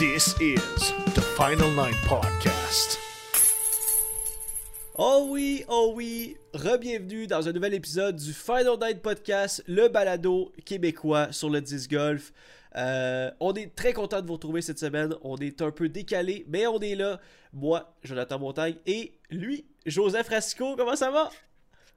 This is the Final Nine Podcast. Oh oui, oh oui, re-bienvenue dans un nouvel épisode du Final Night Podcast, le balado québécois sur le disc golf. Euh, on est très content de vous retrouver cette semaine. On est un peu décalé, mais on est là. Moi, Jonathan Montagne et lui, Joseph Rasco. Comment ça va?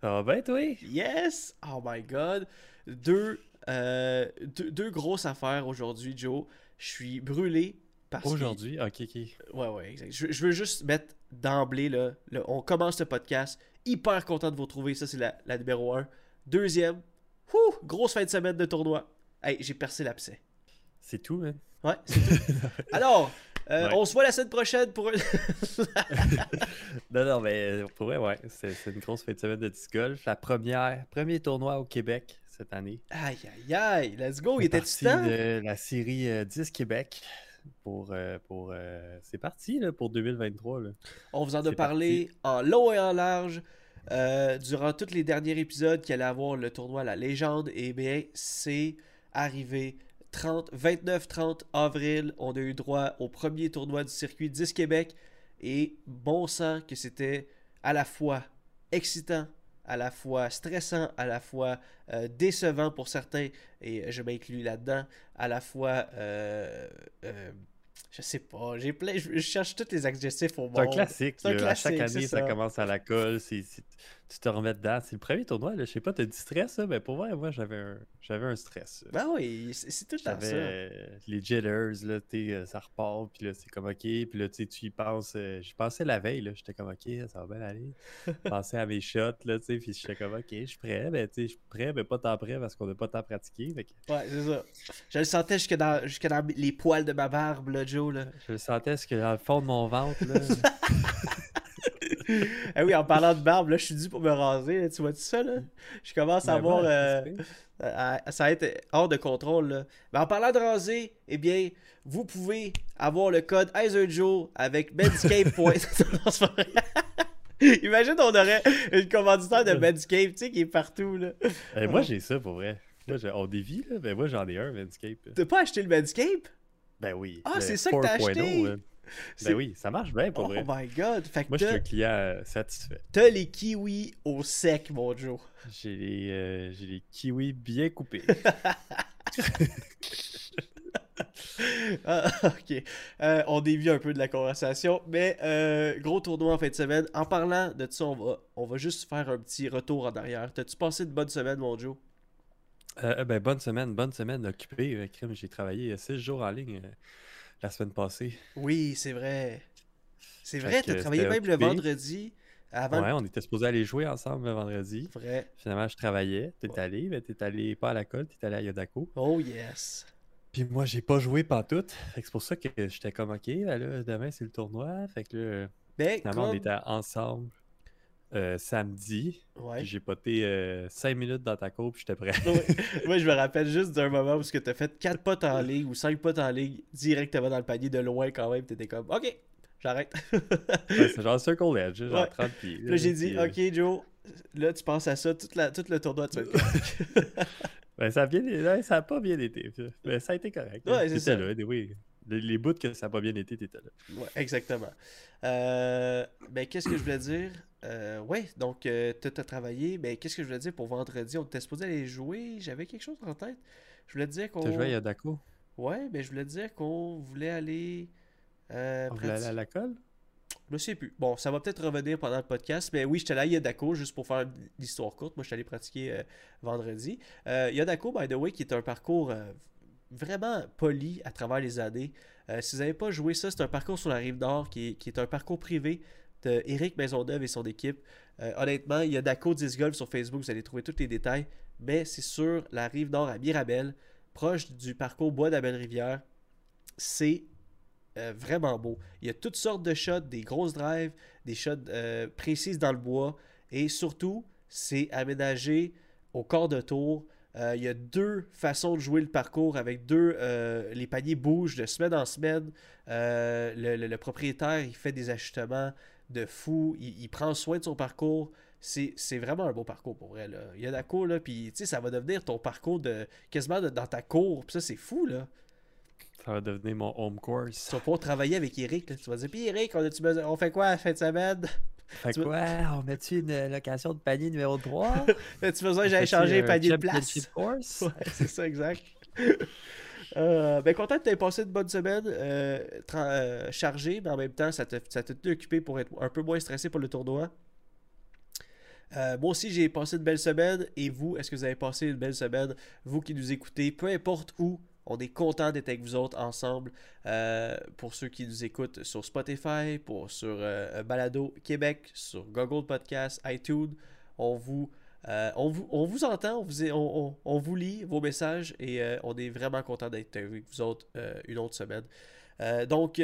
Ça va bien, toi? Yes! Oh my god! Deux, euh, deux, deux grosses affaires aujourd'hui, Joe. Je suis brûlé Aujourd'hui? Ok, ok. Ouais, ouais, exact. Je, je veux juste mettre d'emblée, là, le- on commence ce podcast. Hyper content de vous retrouver. Ça, c'est la, la numéro 1. Deuxième, wouh, grosse fin de semaine de tournoi. Hey, j'ai percé l'abcès. C'est tout, man? Ouais, c'est tout. Alors, euh, Ouais. on se voit la semaine prochaine pour un. Non, non, mais pour vrai, ouais, c'est une grosse fin de semaine de disc golf. La première, premier tournoi au Québec cette année. aïe, aïe, aïe. Let's go. Il était temps. de la série euh, 10 Québec pour euh, pour euh, c'est parti là, pour 2023 là. On vous en a parlé en long et en large euh, durant tous les derniers épisodes qu'il allait avoir le tournoi La Légende. Et bien, c'est arrivé 30, 29-30 avril. On a eu droit au premier tournoi du circuit 10 Québec. Et bon sang que c'était à la fois excitant, à la fois stressant, à la fois euh, décevant pour certains, et je m'inclus là-dedans, à la fois... euh, euh, je sais pas, j'ai plein, je, je cherche tous les adjectifs au monde. C'est un classique. Un. À chaque année, ça. ça. commence à la colle. c'est- tu te remets dedans. C'est le premier tournoi. Là. Je sais pas, t'as du stress? Mais pour vrai, moi, j'avais un, j'avais un stress. Ben oui, c'est tout ça. euh, les jitters, là, euh, ça repart, puis là, c'est comme OK, puis là, tu y penses. euh, J'y pensais la veille, là, j'étais comme OK, ça va bien aller. Je pensais à mes shots, là, tu sais, puis j'étais comme OK, je suis prêt, ben, tu sais, je suis prêt, mais pas tant prêt parce qu'on n'a pas tant pratiqué. Fait que Ouais, c'est ça. Je le sentais jusque dans, jusque dans les poils de ma barbe, là, Joe. Là. je le sentais, ce que dans le fond de mon ventre, là. eh oui, en parlant de barbe, là, je suis dû pour me raser. Tu vois tout ça, là? Je commence à ben avoir... Euh, ça va être hors de contrôle, là. Mais en parlant de raser, eh bien, vous pouvez avoir le code Joe avec Medscape. Imagine, on aurait une commanditaire de Medscape, tu sais, qui est partout, là. Eh, moi, j'ai ça, pour vrai. Moi, on dévie, là, mais moi, j'en ai un, Medscape. T'as pas acheté le Medscape? Ben oui. Ah, c'est ça que t'as oh, acheté? Hein. Ben oui, ça marche bien pour Oh vrai. my god. Fait que Moi, je suis un client euh, satisfait. t'as les kiwis au sec, mon Joe. J'ai les, euh, les kiwis bien coupés. Ah, ok. Euh, on dévie un peu de la conversation, mais euh, gros tournoi en fin de semaine. En parlant de ça, on va, on va juste faire un petit retour en arrière. T'as-tu passé une bonne semaine, mon Joe? Ben, bonne semaine, bonne semaine occupée. J'ai travaillé 6 jours en ligne la semaine passée. Oui, c'est vrai. C'est vrai, que t'as travaillé même le vendredi avant. Ouais, on était supposé aller jouer ensemble le vendredi. Vrai. Finalement, je travaillais. T'es allé, mais t'es allé pas à la colle, t'es allé à Yodako. Oh yes. Puis moi, j'ai pas joué pantoute. Fait que c'est pour ça que j'étais comme, OK, ben là, demain, c'est le tournoi. Fait que là, Ben, finalement, on était ensemble euh, samedi. Ouais. J'ai poté 5 minutes dans ta cour, puis j'étais prêt. Moi, je me rappelle juste d'un moment où tu as fait 4 potes en ligne ou 5 potes en ligne directement dans le panier de loin quand même. T'étais comme, ok, j'arrête. Ouais, c'est genre Circle Edge, genre Ouais. 30 pieds. Là, j'ai dit, euh, ok, Joe, là, tu penses à ça toute la, tout le tournoi de Ben, ça a bien ouais, ça a pas bien été. Mais ça a été correct. Ouais, c'est T'étais ça. là, oui. Les, les bouts que ça a pas bien été, t'étais là. Ouais, exactement. Euh, ben, qu'est-ce que je voulais dire? Euh, ouais, donc, euh, tu as travaillé. Ben, qu'est-ce que je voulais dire pour vendredi? On était supposé aller jouer. J'avais quelque chose en tête. Je voulais dire qu'on. T'as joué à Yodako? Ouais, ben, je voulais dire qu'on voulait aller. Euh, On voulait aller à la colle? Je me sais plus. Bon, ça va peut-être revenir pendant le podcast, mais oui, j'étais allé à Yodako juste pour faire l'histoire courte. Moi, je suis allé pratiquer euh, vendredi. Yodako, by the way, qui est un parcours vraiment poli à travers les années. Si vous n'avez pas joué ça, c'est un parcours sur la rive nord qui est, qui est un parcours privé Eric Maisonneuve et son équipe. Euh, honnêtement, Yodako 10 Golf sur Facebook, vous allez trouver tous les détails, mais c'est sur la rive nord à Mirabel, proche du parcours Bois Belle-Rivière. C'est euh, vraiment beau. Il y a toutes sortes de shots, des grosses drives, des shots euh, précises dans le bois. Et surtout, c'est aménagé au quart de tour. Euh, il y a deux façons de jouer le parcours avec deux. euh, les paniers bougent de semaine en semaine. Euh, le, le- le propriétaire, il fait des ajustements de fou. Il, il prend soin de son parcours. C'est c'est vraiment un beau parcours pour vrai. Là. Il y a la cour, là, puis tu sais, ça va devenir ton parcours de quasiment de- dans ta cour. Puis ça, c'est fou, là. Ça va devenir mon home course. Tu vas pouvoir travailler avec Eric. là. Tu vas dire, puis Eric, on, a-tu besoin- on fait quoi à la fin de semaine? Fait Tu quoi? On met-tu une location de panier numéro 3? As-tu besoin que j'aille changer le panier de place? Ouais, c'est ça, exact. Euh, ben, content que tu passé une bonne semaine euh, euh, chargée, mais en même temps, ça t'a tenu occupé pour être un peu moins stressé pour le tournoi. Moi aussi, j'ai passé une belle semaine. Et vous, est-ce que vous avez passé une belle semaine? Vous qui nous écoutez, peu importe où, on est content d'être avec vous autres ensemble. Pour ceux qui nous écoutent sur Spotify, pour sur euh, Balado Québec, sur Google Podcast, iTunes, on vous, euh, on vous, entend, on vous, lit vos messages et euh, on est vraiment content d'être avec vous autres euh, une autre semaine. Donc,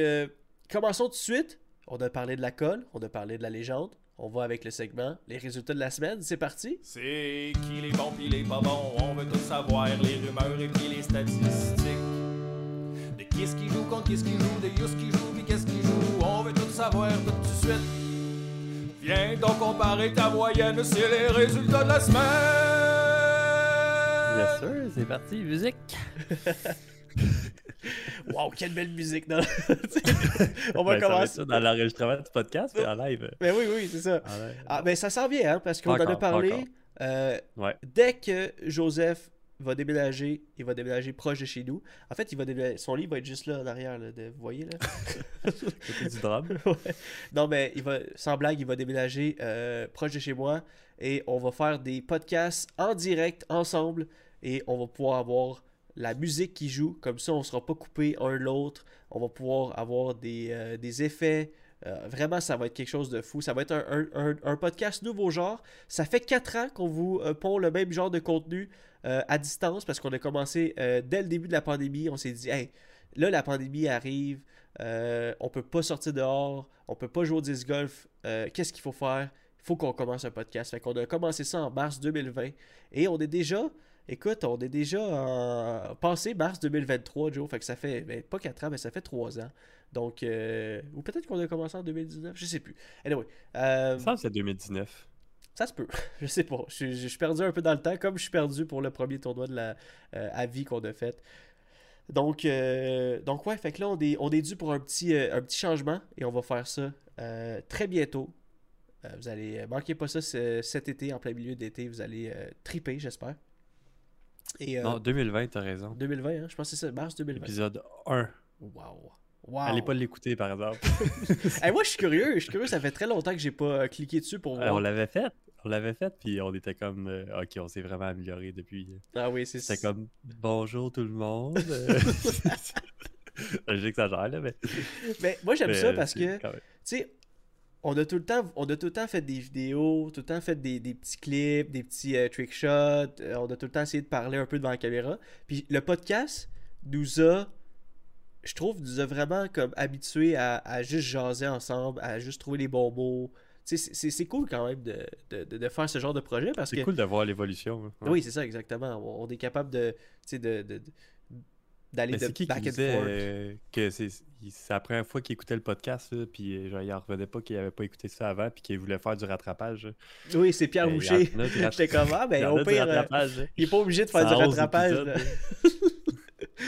commençons tout de suite. On a parlé de la colle, on a parlé de la légende. On va avec le segment, les résultats de la semaine. C'est parti. C'est qui les bons pis les pas bons, on veut tout savoir, les rumeurs et puis les statistiques. De qui est-ce qui joue contre qui est-ce qui joue, de qui joue pis qu'est-ce qui joue, on veut tout savoir tout de suite. Viens donc comparer ta moyenne, c'est les résultats de la semaine. Bien sûr, c'est parti, musique! Waouh, quelle belle musique. non? on va Ben, commencer. ça dans l'enregistrement du podcast, mais en live. Mais oui, oui, c'est ça. Ah, ben ça s'en vient, hein, parce qu'on en a parlé. euh, Ouais. Dès que Joseph va déménager, il va déménager proche de chez nous. En fait, il va déménager- son lit va être juste là en arrière, là, de- vous voyez là. Côté du. Ouais. Non, mais il va, sans blague, il va déménager euh, proche de chez moi et on va faire des podcasts en direct ensemble et on va pouvoir avoir la musique qui joue. Comme ça, on ne sera pas coupé un l'autre. On va pouvoir avoir des, euh, des effets. Euh, vraiment, ça va être quelque chose de fou. Ça va être un, un- un- un podcast nouveau genre. Ça fait 4 ans qu'on vous euh, pond le même genre de contenu euh, à distance parce qu'on a commencé euh, dès le début de la pandémie. On s'est dit, hey, là, la pandémie arrive. Euh, on peut pas sortir dehors, on peut pas jouer au disc golf. Euh, Qu'est-ce qu'il faut faire? Il faut qu'on commence un podcast. Fait qu'on a commencé ça en mars 2020 et on est déjà, écoute, on est déjà en passé mars 2023, Joe. Fait que ça fait ben, pas 4 ans, mais ça fait 3 ans. Donc, ou peut-être qu'on a commencé en 2019, je sais plus. Anyway, Ça, c'est 2019. Ça se peut. Je sais pas. Je, suis- perdu un peu dans le temps, comme je suis perdu pour le premier tournoi de la euh, à vie qu'on a fait. Donc, euh, donc ouais, fait que là, on est, on est dû pour un petit, euh, un petit changement et on va faire ça euh, très bientôt. Vous allez, manquez pas ça ce- cet été, en plein milieu d'été, vous allez triper, j'espère. Et Non, 2020, t'as raison. 2020, hein, je pense que c'est ça, mars 2020. Épisode 1. Wow. Wow. Allez pas l'écouter, par exemple. Hey, moi, je suis curieux, je suis curieux, ça fait très longtemps que j'ai pas cliqué dessus pour Euh, voir. on l'avait fait. On l'avait fait, puis on était comme... euh, ok, on s'est vraiment amélioré depuis. Ah oui, c'est ça. C'était comme bonjour tout le monde. J'exagère là, mais. Mais moi, j'aime ça parce que. tu sais, on a tout le temps, on a tout le temps fait des vidéos, tout le temps fait des, des petits clips, des petits euh, trick shots, euh, on a tout le temps essayé de parler un peu devant la caméra. Puis le podcast nous a, je trouve, nous a vraiment comme habitués à, à juste jaser ensemble, à juste trouver les bons mots. C'est- cool quand même de, de, de- faire ce genre de projet parce que. C'est cool de voir l'évolution. hein. Oui, c'est ça, exactement. On, on est capable de, sais, de, d'aller de qui qui back and disait forth. euh, que c'est il- la première fois qu'il écoutait le podcast, là, puis euh, genre, il en revenait pas qu'il avait pas écouté ça avant, puis qu'il voulait faire du rattrapage. là. Oui, c'est Pierre Ben, Boucher. il J'étais comme, ah, Il ben, en au a du pire, euh, il est pas obligé de faire du 111 rattrapage. épisodes, là. là.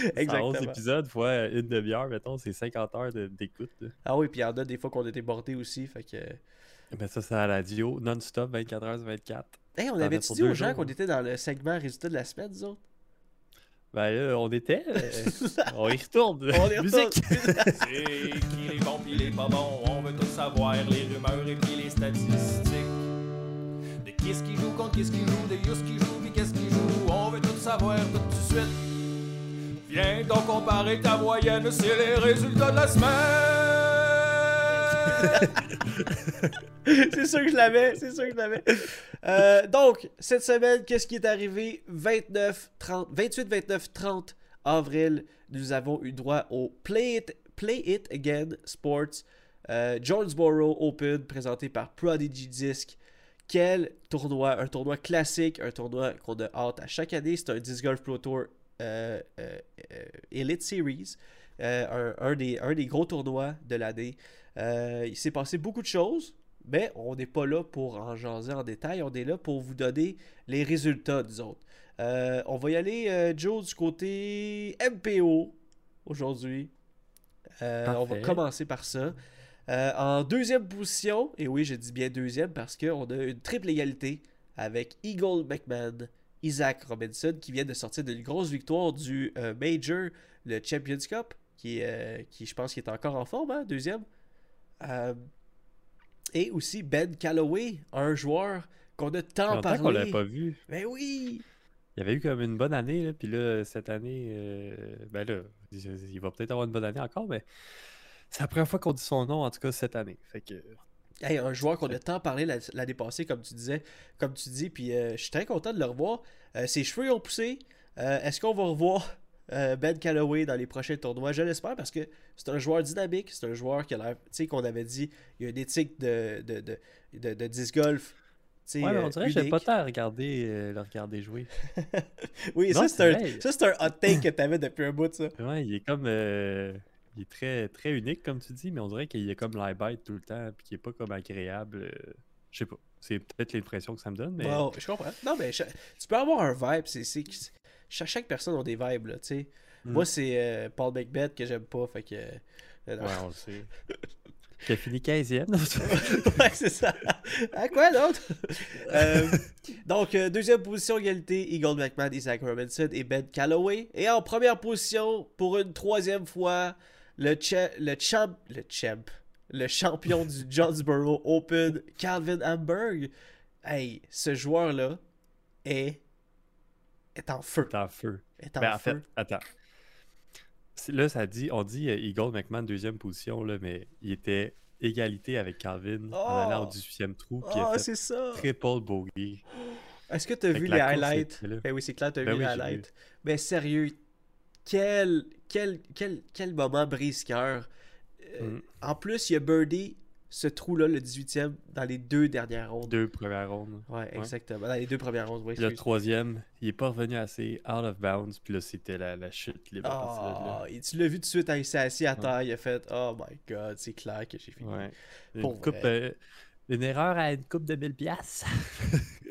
111 Exactement. épisodes fois une demi-heure, mettons, c'est 50 heures d'écoute. Ah oui, puis il y en a des fois qu'on était bordés aussi. Fait que. Ben ça, c'est à la radio, non-stop, 24 heures sur 24. Hey, on avait dit aux gens qu'on était dans le segment résultat de la semaine, nous autres? Ben là, on était. euh, on y retourne. On y Musique. retourne. C'est qui les bons pis les pas bons, on veut tout savoir, les rumeurs et puis les statistiques. De qui ce qui joue contre qui ce qui joue, de yous qui joue puis qu'est-ce qui joue, on veut tout savoir tout de suite. Viens donc comparer ta moyenne, c'est les résultats de la semaine. c'est sûr que je l'avais, c'est sûr que je l'avais. Euh, donc, cette semaine, qu'est-ce qui est arrivé? 29, 30, 28, 29, 30 avril, nous avons eu droit au Play It, Play It Again Sports euh, Jonesboro Open présenté par Prodigy Disc. Quel tournoi, un tournoi classique, un tournoi qu'on a hâte à chaque année. C'est un Disc Golf Pro Tour euh, Elite Series, un des, un des gros tournois de l'année. Euh, il s'est passé beaucoup de choses, mais on n'est pas là pour en jaser en détail. On est là pour vous donner les résultats des autres. Euh, on va y aller, euh, Joe, du côté MPO aujourd'hui. On va commencer par ça. En deuxième position, et oui, je dis bien deuxième parce qu'on a une triple égalité avec Eagle McMahon, Isaac Robinson qui vient de sortir d'une grosse victoire du euh, Major, le Champions Cup, qui, euh, qui je pense qui est encore en forme, hein, deuxième. Euh, et aussi Ben Calloway, un joueur qu'on a tant longtemps qu'on parlé. l'avait pas vu. Ben oui! Il y avait eu comme une bonne année, là, puis là, cette année, euh, ben là, il va peut-être avoir une bonne année encore, mais c'est la première fois qu'on dit son nom, en tout cas, cette année. Fait que, Hey, un joueur qu'on a tant parlé la- l'année passée, comme tu disais, comme tu dis, puis euh, je suis très content de le revoir. Euh, ses cheveux ont poussé. Est-ce qu'on va revoir Ben Calloway dans les prochains tournois Je l'espère parce que c'est un joueur dynamique, c'est un joueur qui a l'air, tu sais, qu'on avait dit, il y a une éthique de, de, de, de, de disc golf. ouais, mais on euh, dirait que j'aime pas tant à regarder, euh, le regarder jouer. Oui, Non, ça, c'est un, vrai. ça, c'est un hot take que tu avais depuis un bout, ça. Ouais, il est comme. euh, il est très, très unique, comme tu dis, mais on dirait qu'il est comme l'eye-bite tout le temps, puis qu'il est pas comme agréable. euh, Je sais pas. C'est peut-être l'impression que ça me donne, mais. Je comprends. Non, mais tu peux avoir un vibe. C'est, chaque personne a des vibes, là, tu sais. Mm. Moi, c'est euh, Paul Macbeth que j'aime pas, fait que... euh. Ouais, on le sait. Qui a fini 15e. ouais, c'est ça. À quoi d'autre? Euh, donc, euh, deuxième position, égalité, Eagle McMahon, Isaac Robinson et Ben Calloway. Et en première position, pour une troisième fois, le, cha- le champ... Le champ. Le champion du Jonesboro Open, Calvin Hamburg. Hey, ce joueur-là est... est en feu. T'es en feu. Est en Ben, en feu. fait, attends. Là, ça dit, on dit euh, Eagle McMahon deuxième position, là, mais il était égalité avec Calvin en allant au Oh! 18e trou, puis Ah, fait c'est ça. triple bogey. Est-ce que tu as Fait vu les course highlights? Ben oui, c'est clair, tu as Ben vu les oui, highlights. Mais sérieux, quel, quel, quel, quel moment brise-cœur. Euh, Mm. En plus, il y a Birdie, ce trou-là, le 18e, dans les deux dernières rondes. Deux premières rondes. Ouais, exactement. Dans les deux premières rondes, oui. Puis le troisième, il est pas revenu assez out of bounds, puis là, c'était la, la chute libre là. Ah, et tu l'as vu tout de suite, hein, il s'est assis à terre, il a fait « Oh my God, c'est clair que j'ai fini. Ouais. Une, Pour coupe, euh, une erreur à une coupe de 1000 piastres.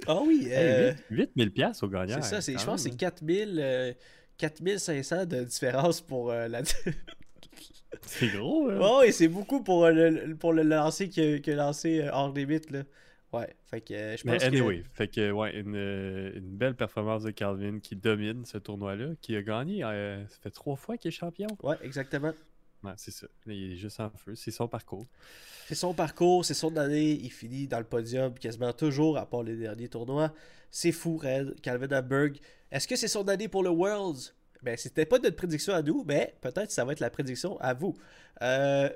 Ah oui, euh, 8000 piastres au gagnant. c'est ça, je pense que c'est 4000, euh, 4500 de différence pour euh, la... C'est gros, hein? Ouais, ouais, c'est beaucoup pour euh, le, pour le lancer qui a, lancé euh, hors limite, là. Ouais, fait que euh, je Mais pense anyway, fait que ouais, une, une belle performance de Calvin qui domine ce tournoi-là, qui a gagné. euh, ça fait trois fois qu'il est champion. Ouais, exactement. Ouais, c'est ça. Il est juste en feu. C'est son parcours. C'est son parcours, c'est son année, il finit dans le podium quasiment toujours, à part les derniers tournois. C'est fou, Red. Calvin Hamburg. Est-ce que c'est son année pour le Worlds? Ben, c'était pas notre prédiction à nous, mais peut-être ça va être la prédiction à vous. Euh,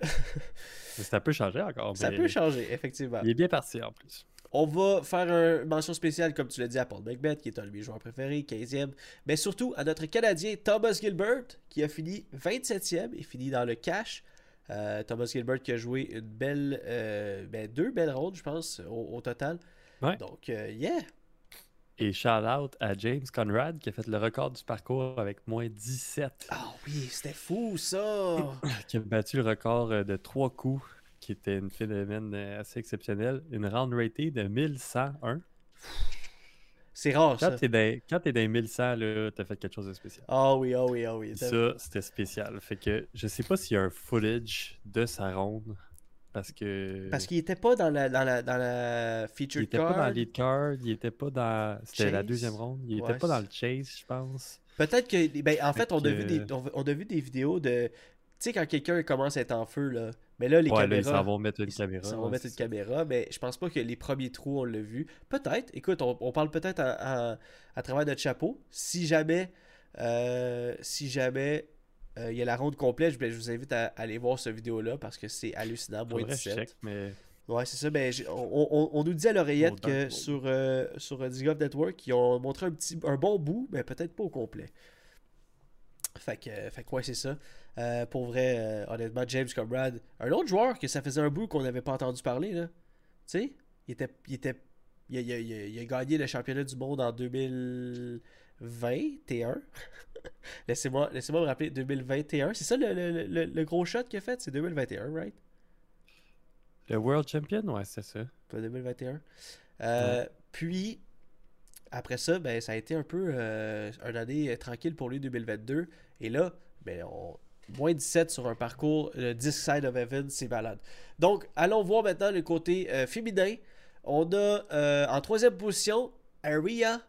ça peut changer encore. ça peut changer, effectivement. Il est bien parti en plus. On va faire une mention spéciale, comme tu l'as dit, à Paul Macbeth, qui est un de mes joueurs préférés, 15e. Mais surtout à notre Canadien Thomas Gilbert, qui a fini 27e et fini dans le cash. Euh, Thomas Gilbert qui a joué une belle, euh, ben, deux belles rondes, je pense, au, au total. Ouais. Donc, yeah. Et shout out à James Conrad qui a fait le record du parcours avec moins 17. Ah oui, c'était fou ça! Qui a battu le record euh, de trois coups, qui était un phénomène euh, assez exceptionnel. Une round ratée de 1101. C'est rare ça. Quand t'es dans, quand t'es dans les 1100, là, t'as fait quelque chose de spécial. Ah oui, ah oui, ah oui. Ça, c'était spécial. Fait que je sais pas s'il y a un footage de sa ronde. Parce que. Parce qu'il était pas dans la, dans la, dans la il était card. pas dans le lead card, il était pas dans. C'était la deuxième ronde. Il Ouais, était pas dans le chase, je pense. Peut-être que. Ben, en Fait fait, on, a vu des, on, on a vu des vidéos de. Tu sais, quand quelqu'un commence à être en feu, là. Mais là, les ouais, là, ils caméras. vont mettre une ils- caméra. Va ouais, mettre une ça. caméra, mais je pense pas que les premiers trous, on l'a vu. Peut-être. Écoute, on, on parle peut-être à, à- à travers notre chapeau. Si jamais. euh, si jamais. Euh, Il y a la ronde complète, je, vous invite à, aller voir cette vidéo-là parce que c'est hallucinant. Moins Faudrait que je 17. check, mais Ouais, c'est ça. Ben, on, on- on nous dit à l'oreillette que sur, euh, sur euh, Network, ils ont montré un, petit, un bon bout, mais peut-être pas au complet. Fait que, euh, fait que ouais, c'est ça. Euh, pour vrai, honnêtement, James Conrad, un autre joueur que ça faisait un bout qu'on n'avait pas entendu parler, là. Tu sais, il était. Il, était il, a, il a- il gagné le championnat du monde en 2021. laissez-moi, laissez-moi me rappeler, 2021. C'est ça le, le- le- le gros shot qu'il a fait? C'est 2021, right? le World Champion, ouais, c'est ça. Pas 2021. Euh, Puis, après ça, ben, ça a été un peu euh, une année euh, tranquille pour lui 2022. Et là, ben, on... moins 17 sur un parcours, le Disc Side of Heaven, c'est malade. Donc, allons voir maintenant le côté euh, féminin. On a en troisième position Aria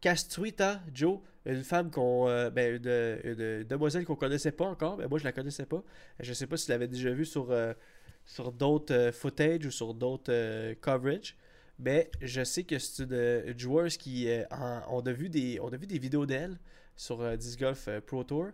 Castruita, Joe, une femme qu'on. euh, ben, une, demoiselle qu'on connaissait pas encore, mais moi je la connaissais pas. Je sais pas si tu l'avais déjà vue sur, euh, sur d'autres euh, footage ou sur d'autres coverage. Mais je sais que c'est une, une joueuse qui. en- on, a vu des, on a vu des vidéos d'elle sur Disc Golf Pro Tour.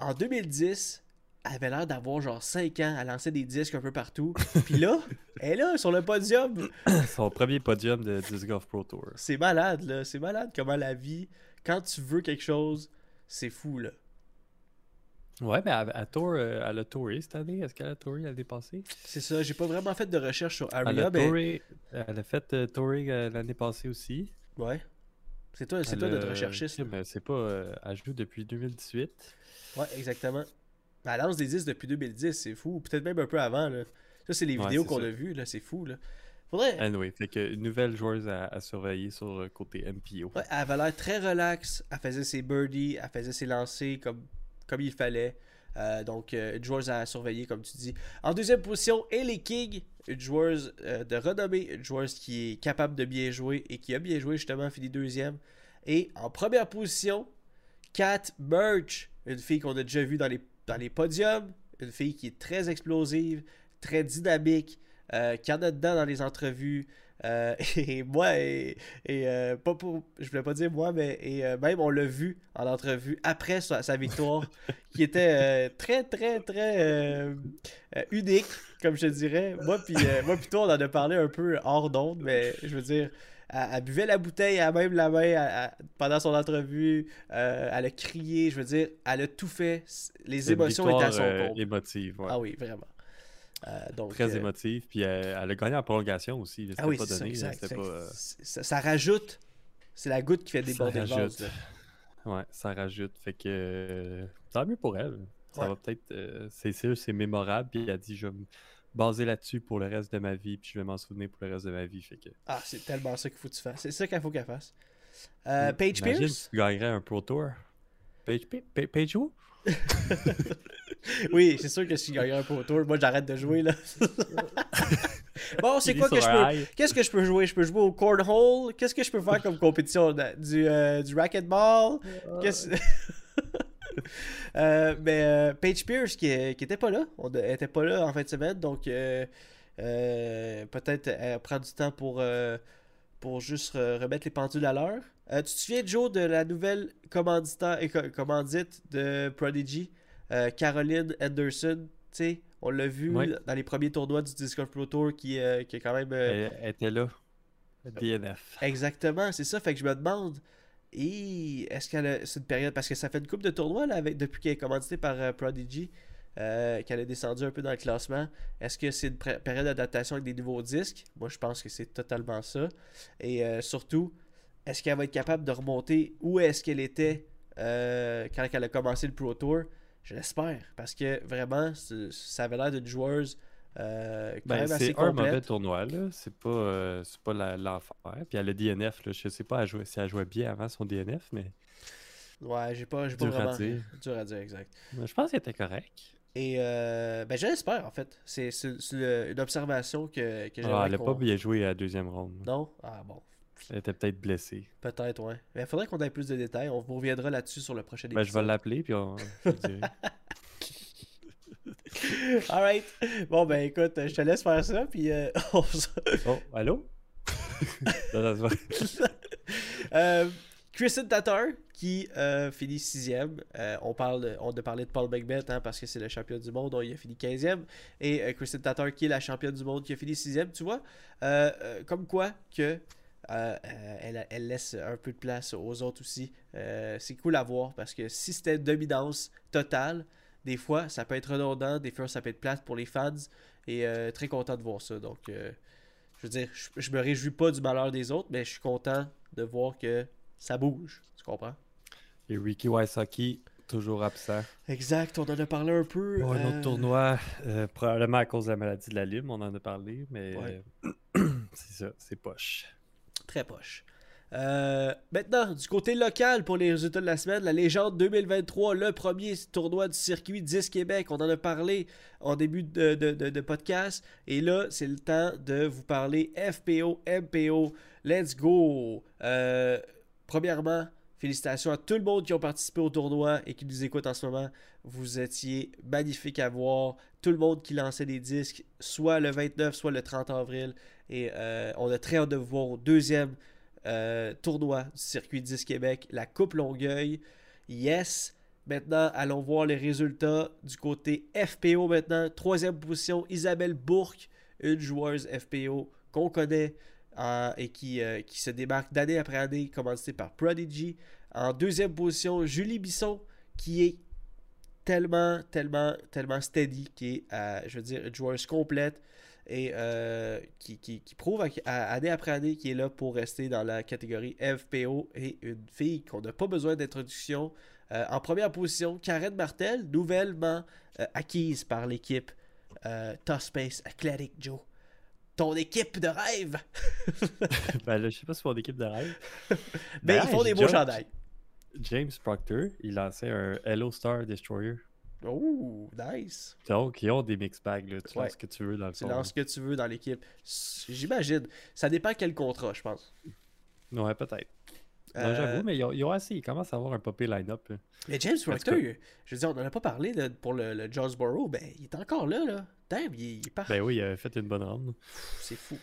En 2010, elle avait l'air d'avoir genre 5 ans. Elle lançait des disques un peu partout. Puis là, elle est là, sur le podium. Son premier podium de Disc Golf Pro Tour. C'est malade, là. C'est malade comment la vie, quand tu veux quelque chose, c'est fou, là. Ouais, mais à, à Tour, euh, elle a touré cette année. Est-ce qu'elle a touré l'année passée? C'est ça. J'ai pas vraiment fait de recherche sur Elle Aria, a, mais. touré, elle a fait euh, touring euh, l'année passée aussi. Ouais. C'est toi, c'est toi notre recherchiste. Mais c'est pas. euh, elle joue depuis 2018. Ouais, exactement. Elle lance des disques depuis 2010, c'est fou. Peut-être même un peu avant, là. Ça, c'est les Ouais, vidéos qu'on a vues, là. C'est fou, là. Faudrait. Anyway, fait que une nouvelle joueuse à, à surveiller sur le côté MPO. Ouais, elle avait l'air très relax. Elle faisait ses birdies, elle faisait ses lancers comme, comme il fallait. Euh, donc, euh, une joueuse à surveiller, comme tu dis. En deuxième position, Ellie King, une joueuse euh, de renommée, une joueuse qui est capable de bien jouer et qui a bien joué, justement, fini deuxième. Et en première position, Kat Birch, une fille qu'on a déjà vue dans les, dans les podiums, une fille qui est très explosive, très dynamique, euh, qui en a dedans dans les entrevues. Euh, et moi, et, et, euh, pas pour, je voulais pas dire moi, mais et, même on l'a vu en entrevue après sa, sa victoire, qui était très, très, très unique, comme je dirais. Moi, puis moi, toi, on en a parlé un peu hors d'onde, mais je veux dire, elle, elle buvait la bouteille à même la main elle- elle- pendant son entrevue, euh, elle a crié, je veux dire, elle a tout fait. Les une émotions étaient à son euh, compte. émotive, ouais. Ah oui, vraiment. Euh, donc, Très euh, émotive. Puis elle, elle a gagné en prolongation aussi. Ah oui, pas c'est ça, exact. pas, ça, ça rajoute. C'est la goutte qui fait déborder le vase. Ouais, ça rajoute. Fait que tant mieux pour elle. Ça Ouais. va peut-être. c'est sûr, c'est mémorable. Puis elle a dit je baser là-dessus pour le reste de ma vie. Puis je vais m'en souvenir pour le reste de ma vie. Fait que. Ah, c'est tellement ça qu'il faut que tu fasses. C'est ça qu'il faut qu'elle fasse. Euh, Paige Imagine Pierce? si tu gagnerais un Pro Tour. Page, Pi- Pa- Page who? Oui, c'est sûr que si je gagne un Pro Tour, moi j'arrête de jouer là. bon, c'est quoi que je peux. Qu'est-ce que je peux jouer? Je peux jouer au cornhole? Qu'est-ce que je peux faire comme compétition? Du, euh, du racquetball? Qu'est-ce- Euh, mais euh, Paige Pierce qui, était pas là, on a- elle était pas là en fin de semaine, donc euh, peut-être elle prend du temps pour, pour juste re- remettre les pendules à l'heure. Tu te souviens, Joe, de la nouvelle et commandite de Prodigy, Caroline Anderson, tu sais, on l'a vu Oui. dans les premiers tournois du Disc Golf Pro Tour qui, euh, qui est quand même... euh, Elle, elle était là. DNF. Exactement, c'est ça. Fait que je me demande, et est-ce qu'elle a c'est une période parce que ça fait une coupe de tournois là, avec, depuis qu'elle est commanditée par euh, Prodigy, euh, qu'elle a descendu un peu dans le classement. Est-ce que c'est une période d'adaptation avec des nouveaux disques? Moi, je pense que c'est totalement ça. Et euh, surtout, est-ce qu'elle va être capable de remonter où est-ce qu'elle était quand elle a commencé le Pro Tour? Je l'espère, parce que vraiment, ça avait l'air d'une joueuse euh, Ben, c'est un mauvais tournoi, là. C'est pas, euh, pas l'enfer. Puis elle a DNF, là. Je sais pas elle jouait- si elle jouait bien avant son DNF, mais Ouais, j'ai pas, pas Dur à vraiment. dire. Dur à dire, exact. je pense qu'elle était correcte. Et euh, ben, je l'espère, en fait. C'est le- une observation que, que Ah, elle a pas bien joué à la deuxième ronde. Non? Ah bon, Elle était peut-être blessée. peut-être, ouais. Mais il faudrait qu'on ait plus de détails. On vous reviendra là-dessus sur le prochain Ben, je vais épisode. l'appeler, puis on... Alright. Bon, ben écoute, je te laisse faire ça, puis euh, on se- Oh, allô? Euh, Kristen Tatar qui euh, finit sixième. Euh, on, parle de- on a parlé de Paul McBeth hein, parce que c'est le champion du monde. donc il a fini 15e. Et euh, Kristen Tatar qui est la championne du monde qui a fini sixième. Tu vois, comme quoi que elle, elle laisse un peu de place aux autres aussi. C'est cool à voir parce que si c'était une dominance totale, des fois ça peut être redondant, des fois ça peut être plate pour les fans. Et euh, très content de voir ça. Donc, euh, je veux dire, je, je me réjouis pas du malheur des autres, mais je suis content de voir que ça bouge. Tu comprends? Et Ricky Wysocki, toujours absent. Exact, on en a parlé un peu. Bon, un euh, autre tournoi, euh, probablement à cause de la maladie de la lime, on en a parlé, mais Ouais. c'est ça, c'est poche. Très poche. Euh, maintenant, du côté local pour les résultats de la semaine, la légende 2023, le premier tournoi du circuit 10 Québec. On en a parlé en début de, podcast. Et là, c'est le temps de vous parler FPO, MPO. Let's go! Euh, premièrement, félicitations à tout le monde qui ont participé au tournoi et qui nous écoute en ce moment. Vous étiez magnifique à voir. Tout le monde qui lançait des disques, soit le 29, soit le 30 avril. Et euh, on a très hâte de vous voir au deuxième euh, tournoi du circuit 10 Québec, la Coupe Longueuil. Yes. Maintenant, allons voir les résultats du côté FPO maintenant. Troisième position, Isabelle Bourque, une joueuse FPO qu'on connaît euh, et qui, euh, qui se démarque d'année après année, commanditée par Prodigy. En deuxième position, Julie Bisson, qui est tellement, tellement, tellement steady, qui est, euh, je veux dire, une joueuse complète et euh, qui, qui, qui prouve à- année après année qu'il est là pour rester dans la catégorie FPO et une fille qu'on n'a pas besoin d'introduction. Euh, en première position, Karen Martel, nouvellement euh, acquise par l'équipe Tough Space Athletic Joe. Ton équipe de rêve! ben là, je sais pas si c'est mon équipe de rêve. Mais Ben, ils font j'ai des beaux chandails. James Proctor, il lançait un Hello Star Destroyer. Oh, nice! Donc, ils ont des mix bags, là. Tu Ouais. lances ce que tu veux dans le Tu fond. lances ce que tu veux dans l'équipe. J'imagine. Ça dépend quel contrat, je pense. Ouais, peut-être. Euh, j'avoue, mais ils ont, ils ont assez. Ils commencent à avoir un popé line-up. là. Mais James Proctor, je veux dire, on n'en a pas parlé là, pour le, le Jonesboro, ben il est encore là, là. Damn, il, parti. Ben oui, il avait fait une bonne ronde. C'est fou.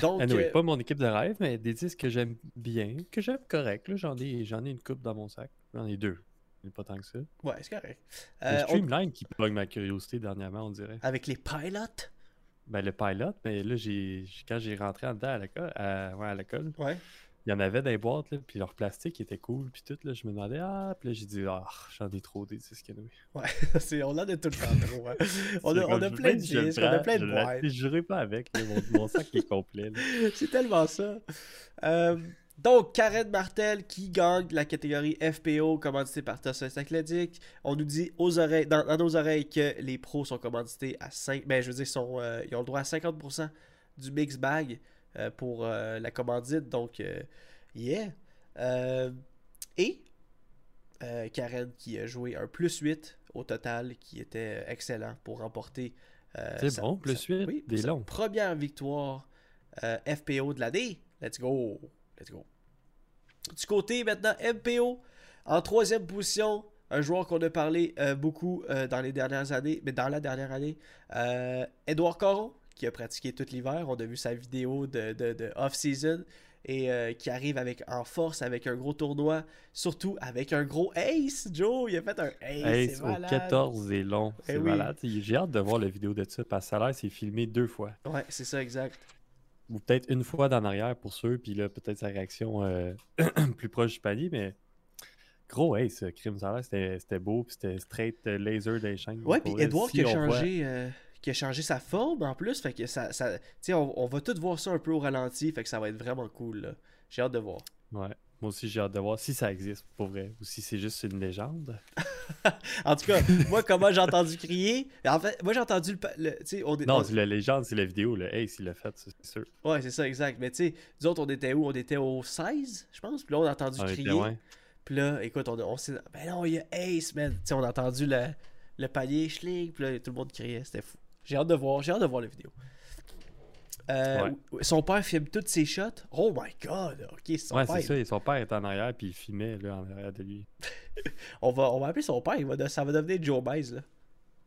Donc, Anyway, euh, pas mon équipe de rêve, mais des disques que j'aime bien, que j'aime correct. là. J'en ai, j'en ai une coupe dans mon sac. J'en ai deux. Mais Pas tant que ça. ouais, c'est correct. Euh, on- Streamline qui plug ma curiosité dernièrement, on dirait. Avec les pilotes, Ben le pilot, mais là, j'ai quand j'ai rentré en dedans à l'école, à, ouais, à l'école, ouais. il y en avait les boîtes, là, puis leur plastique était cool, puis tout, là, je me demandais, ah, puis là, j'ai dit, ah, j'en ai trop des disques, anyway. Ouais, c'est- on en a tout le temps trop. hein. On a, C'est on a plein de disques, on a plein de boîtes. Je jouerai pas avec, là, mon, mon sac est complet. là. C'est tellement ça. Euh, donc, Karen Martel qui gagne la catégorie FPO, commandité par Tossos Athletic. On nous dit aux oreilles, dans, dans nos oreilles que les pros sont commandités à 5. Ben, je veux dire, sont, euh, ils ont le droit à 50% du mix bag euh, pour euh, la commandite. Donc, yeah. Et Karen qui a joué un plus 8 au total, qui était excellent pour remporter. C'est bon, plus sa- 8, oui, des longs. Première victoire FPO de l'année. Let's go. Let's go. Du côté maintenant, MPO, en troisième position, un joueur qu'on a parlé euh, beaucoup euh, dans les dernières années, mais dans la dernière année, euh, Edouard Caron, qui a pratiqué tout l'hiver. On a vu sa vidéo de, de- de off-season et euh, qui arrive avec en force avec un gros tournoi, surtout avec un gros ace. Joe, il a fait un ace. C'est au malade. 14 et long, Eh c'est oui. malade. J'ai hâte de voir la vidéo de ça, parce que ça a l'air c'est filmé deux fois. Ouais, c'est ça, exact. Ou peut-être une fois d'en arrière pour ceux, puis là, peut-être sa réaction euh, plus proche du panier, mais gros, hey, ce crime, l'air, c'était beau, puis c'était straight euh, laser des chaînes. Ouais, puis si qui a voit- changé, euh, qui a changé sa forme en plus. Fait que ça. ça tu sais, on, on va tout voir ça un peu au ralenti. Fait que ça va être vraiment cool. là. J'ai hâte de voir. Ouais. Moi aussi, j'ai hâte de voir si ça existe pour vrai ou si c'est juste une légende. En tout cas, moi, comment j'ai entendu crier. En fait, moi, j'ai entendu le. le- on est- Non, on- c'est la légende, c'est la vidéo. Le Ace, il l'a fait, c'est sûr. Ouais, c'est ça, exact. Mais tu sais, nous autres, on était où? On était au 16, je pense. Puis là, on a entendu On crier. Puis là, écoute, on, on s'est. Ben non, il y a Ace, man. Tu sais, on a entendu le, le palier schling. Puis là, tout le monde criait. C'était fou. J'ai hâte de voir. J'ai hâte de voir la vidéo. Euh, Son père filme toutes ses shots. Oh my god. Ok, son Ouais, père. c'est ça. Et son père était en arrière, puis il filmait là, en arrière de lui. On va, on va appeler son père. Il va de- ça va devenir Joe Baez, là.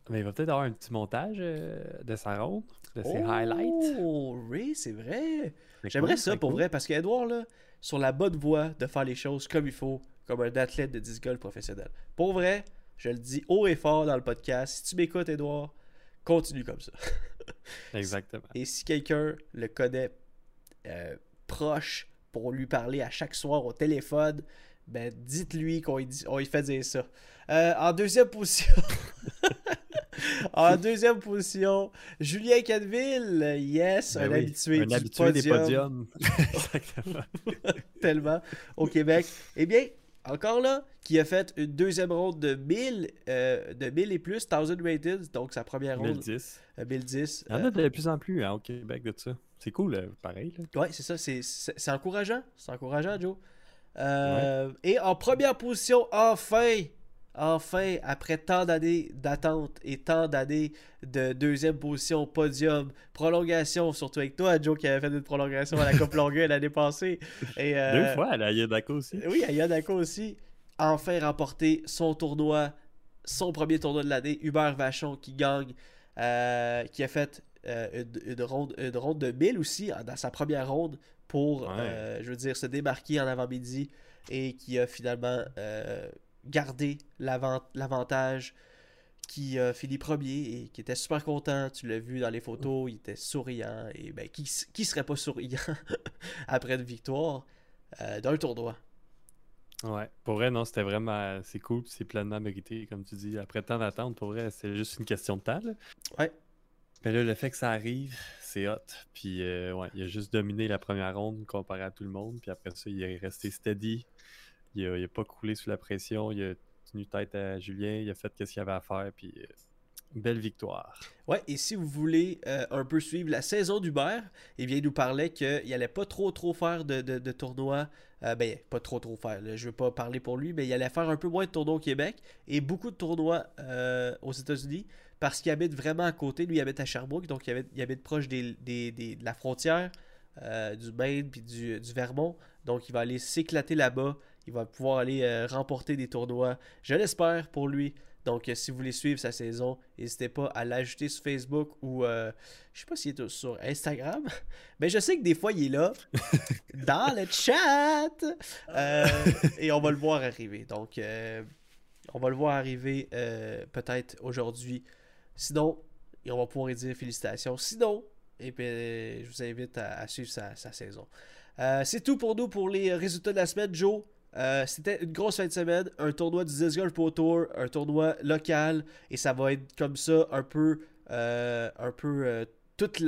Mais il va peut-être avoir un petit montage euh, de sa ronde, de ses highlights. Oh, oui, c'est vrai. J'aimerais cool, ça pour cool. vrai parce qu'Edouard, là, sur la bonne voie de faire les choses comme il faut, comme un athlète de disc golf professionnel. Pour vrai, je le dis haut et fort dans le podcast. Si tu m'écoutes, Edouard, continue comme ça. Exactement. Et si quelqu'un le connaît euh, proche pour lui parler à chaque soir au téléphone, ben dites-lui qu'on lui, dit- on lui fait dire ça. Euh, en deuxième position. en deuxième position, Julien Canville, yes, Ben un oui, habitué un du habitué des podium, podiums. Exactement. tellement au Québec. Eh bien, encore là, qui a fait une deuxième ronde de 1000, euh, de 1000 et plus, 1000 rated, donc sa première ronde 2010. euh, 1010. Il y en a de plus en plus hein, au Québec de ça. C'est cool, euh, pareil. Là. Ouais, c'est ça, c'est- encourageant. C'est encourageant, Joe. Euh, Et en première position, enfin, enfin, après tant d'années d'attente et tant d'années de deuxième position, podium, prolongation, surtout avec toi, Joe, qui avait fait une prolongation à la Coupe Longueuil l'année passée. Et, euh, Deux fois, là, il y a Daco aussi. Oui, à Yonako aussi. Enfin remporté son tournoi, son premier tournoi de l'année. Hubert Vachon qui gagne, euh, qui a fait euh, une, une ronde, une ronde de 1000 aussi dans sa première ronde pour, Ouais. je veux dire, se démarquer en avant-midi et qui a finalement euh, l'avant- l'avantage qui a fini premier et qui était super content. Tu l'as vu dans les photos, il était souriant. Et ben, qui, qui serait pas souriant après une victoire euh, d'un tournoi? Ouais. Pour vrai, non, c'était vraiment. C'est cool, c'est pleinement mérité, comme tu dis. Après tant d'attente, pour vrai, c'est juste une question de temps. Là. Ouais. Mais là, le fait que ça arrive, c'est hot. Puis, euh, ouais, il a juste dominé la première ronde comparé à tout le monde. Puis après ça, il est resté steady. Il a, pas coulé sous la pression. Il a tenu tête à Julien. Il a fait ce qu'il avait à faire. Puis, euh, belle victoire. Ouais, et si vous voulez euh, un peu suivre la saison d'Hubert, eh bien, il nous parlait qu'il allait pas trop trop faire de, de, tournois. Euh, ben, pas trop trop faire, je veux pas parler pour lui, mais il allait faire un peu moins de tournois au Québec et beaucoup de tournois aux États-Unis parce qu'il habite vraiment à côté. Lui, il habite à Sherbrooke, donc il habite, proche des, de la frontière du Maine puis du Vermont. Donc, il va aller s'éclater là-bas. Il va pouvoir aller euh, remporter des tournois. Je l'espère pour lui. Donc, euh, si vous voulez suivre sa saison, n'hésitez pas à l'ajouter sur Facebook ou euh, je sais pas s'il est sur Instagram, mais je sais que des fois il est là dans le chat Euh, et on va le voir arriver. Donc, on va le voir arriver peut-être aujourd'hui. Sinon, on va pouvoir lui dire félicitations. Sinon, et puis, euh, je vous invite à, à suivre sa, sa saison. Euh, C'est tout pour nous pour les résultats de la semaine, Joe. Euh, C'était une grosse fin de semaine, un tournoi du Disc Golf Pro Tour, un tournoi local, et ça va être comme ça un peu, euh, un peu euh, toute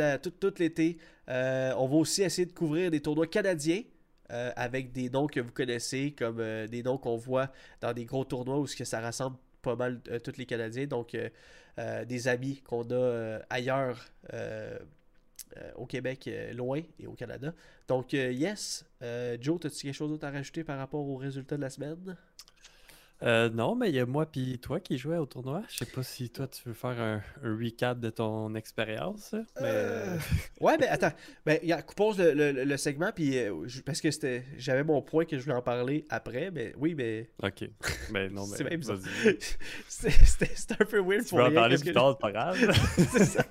l'été. Euh, on va aussi essayer de couvrir des tournois canadiens. avec des noms que vous connaissez, comme des noms qu'on voit dans des gros tournois où ça rassemble pas mal tous les Canadiens. Donc, des amis qu'on a ailleurs euh, au Québec, euh, loin, et au Canada. Donc, euh, yes. Joe, as-tu quelque chose d'autre à rajouter par rapport aux résultats de la semaine? Non, mais il y a moi puis toi qui jouais au tournoi. Je sais pas si toi tu veux faire un, un recap de ton expérience. Mais... Ouais, mais attends. Ben, regarde, coupons le, le- le segment, puis parce que c'était, j'avais mon point que je voulais en parler après, mais oui, mais Ok. Ben non, C'est mais bizarre. vas-y. c'était, un peu weird Tu pour en parler plus que- tard, c'est pas grave. C'est ça.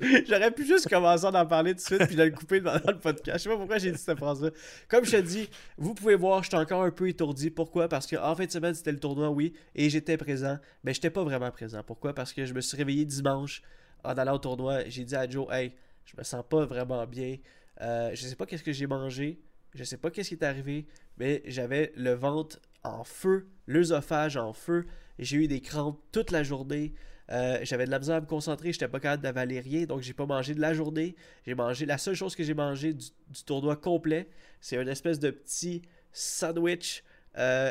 J'aurais pu juste commencer à en parler tout de suite puis de le couper pendant le podcast. Je sais pas pourquoi j'ai dit cette phrase-là. Comme je te dis, vous pouvez voir, j'étais encore un peu étourdi. Pourquoi? Parce qu'en fin de semaine, c'était le tournoi, oui, et j'étais présent. Mais j'étais pas vraiment présent. Pourquoi? Parce que je me suis réveillé dimanche en allant au tournoi. J'ai dit à Joe, hey, je me sens pas vraiment bien. Euh, je sais pas qu'est-ce que j'ai mangé. Je sais pas qu'est-ce qui est arrivé. Mais j'avais le ventre en feu, l'œsophage en feu. J'ai eu des crampes toute la journée. Euh, j'avais de la misère à me concentrer, j'étais pas capable d'avaler rien, donc j'ai pas mangé de la journée. J'ai mangé, la seule chose que j'ai mangé du, du tournoi complet, c'est une espèce de petit sandwich, euh,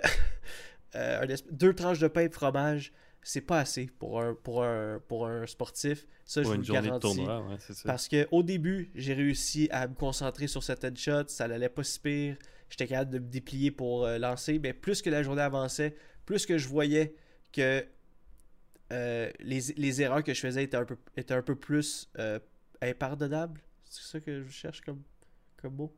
euh, deux tranches de pain et de fromage. C'est pas assez pour un, pour un, pour un sportif. Ça, Pour je une vous le garantis. tournoi, ouais, ça. Parce que au début, j'ai réussi à me concentrer sur certaines shots, ça n'allait pas si pire. J'étais capable de me déplier pour euh, lancer, mais plus que la journée avançait, plus que je voyais que euh, les, les erreurs que je faisais étaient un peu, étaient un peu plus euh, impardonnables. C'est ça que je cherche comme, comme mot?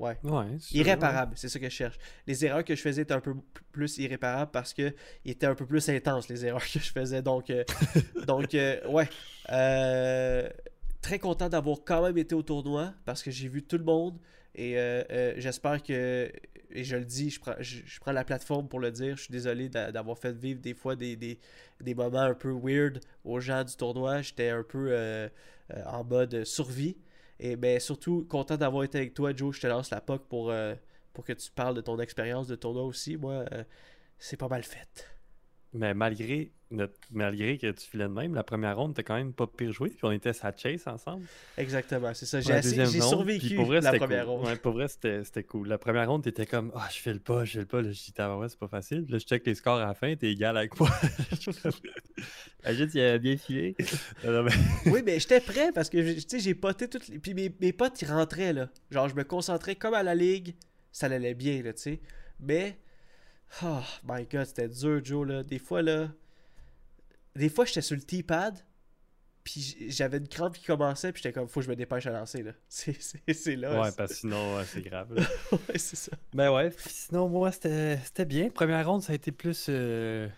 Ouais. Ouais, Irréparable, c'est ça que je cherche. Les erreurs que je faisais étaient un peu plus irréparables parce que étaient un peu plus intenses, les erreurs que je faisais. Donc, euh, donc euh, ouais. Euh, très content d'avoir quand même été au tournoi parce que j'ai vu tout le monde et euh, euh, j'espère que, et je le dis, je prends, je, prends la plateforme pour le dire, je suis désolé d'a- d'avoir fait vivre des fois des, des, des moments un peu weird aux gens du tournoi. J'étais un peu euh, en mode survie. Et ben surtout content d'avoir été avec toi, Joe. Je te lance la POC pour, pour que tu parles de ton expérience de tournoi aussi. Moi, c'est pas mal fait. Mais malgré, notre... malgré que tu filais de même, la première ronde, t'as quand même pas pire joué. Puis on était à chase ensemble. Exactement, c'est ça. J'ai assez- survécu puis pour vrai, la c'était première cool. ronde. Ouais, pour vrai, c'était cool. La première ronde, t'étais comme, ah, je file pas, je file pas. Là, je dis, ouais, c'est pas facile. Puis là, je check les scores à la fin, t'es égal avec moi. Juste, il a bien filé. Non, non, mais- oui, mais j'étais prêt parce que tu sais, j'ai poté toutes les. Puis mes, mes potes, ils rentraient là. Genre, je me concentrais comme à la ligue. Ça allait bien, là, tu sais. Mais. Oh my god, c'était dur, Joe, là. Des fois, là. Des fois, j'étais sur le T-pad. Puis j'avais une crampe qui commençait. Puis j'étais comme, faut que je me dépêche à lancer, là. C'est c'est- c'est là. ouais, parce que sinon, ouais, c'est grave. là. ouais, c'est ça. Ben ouais, puis sinon, moi, c'était c'était bien. Première ronde, ça a été plus. euh,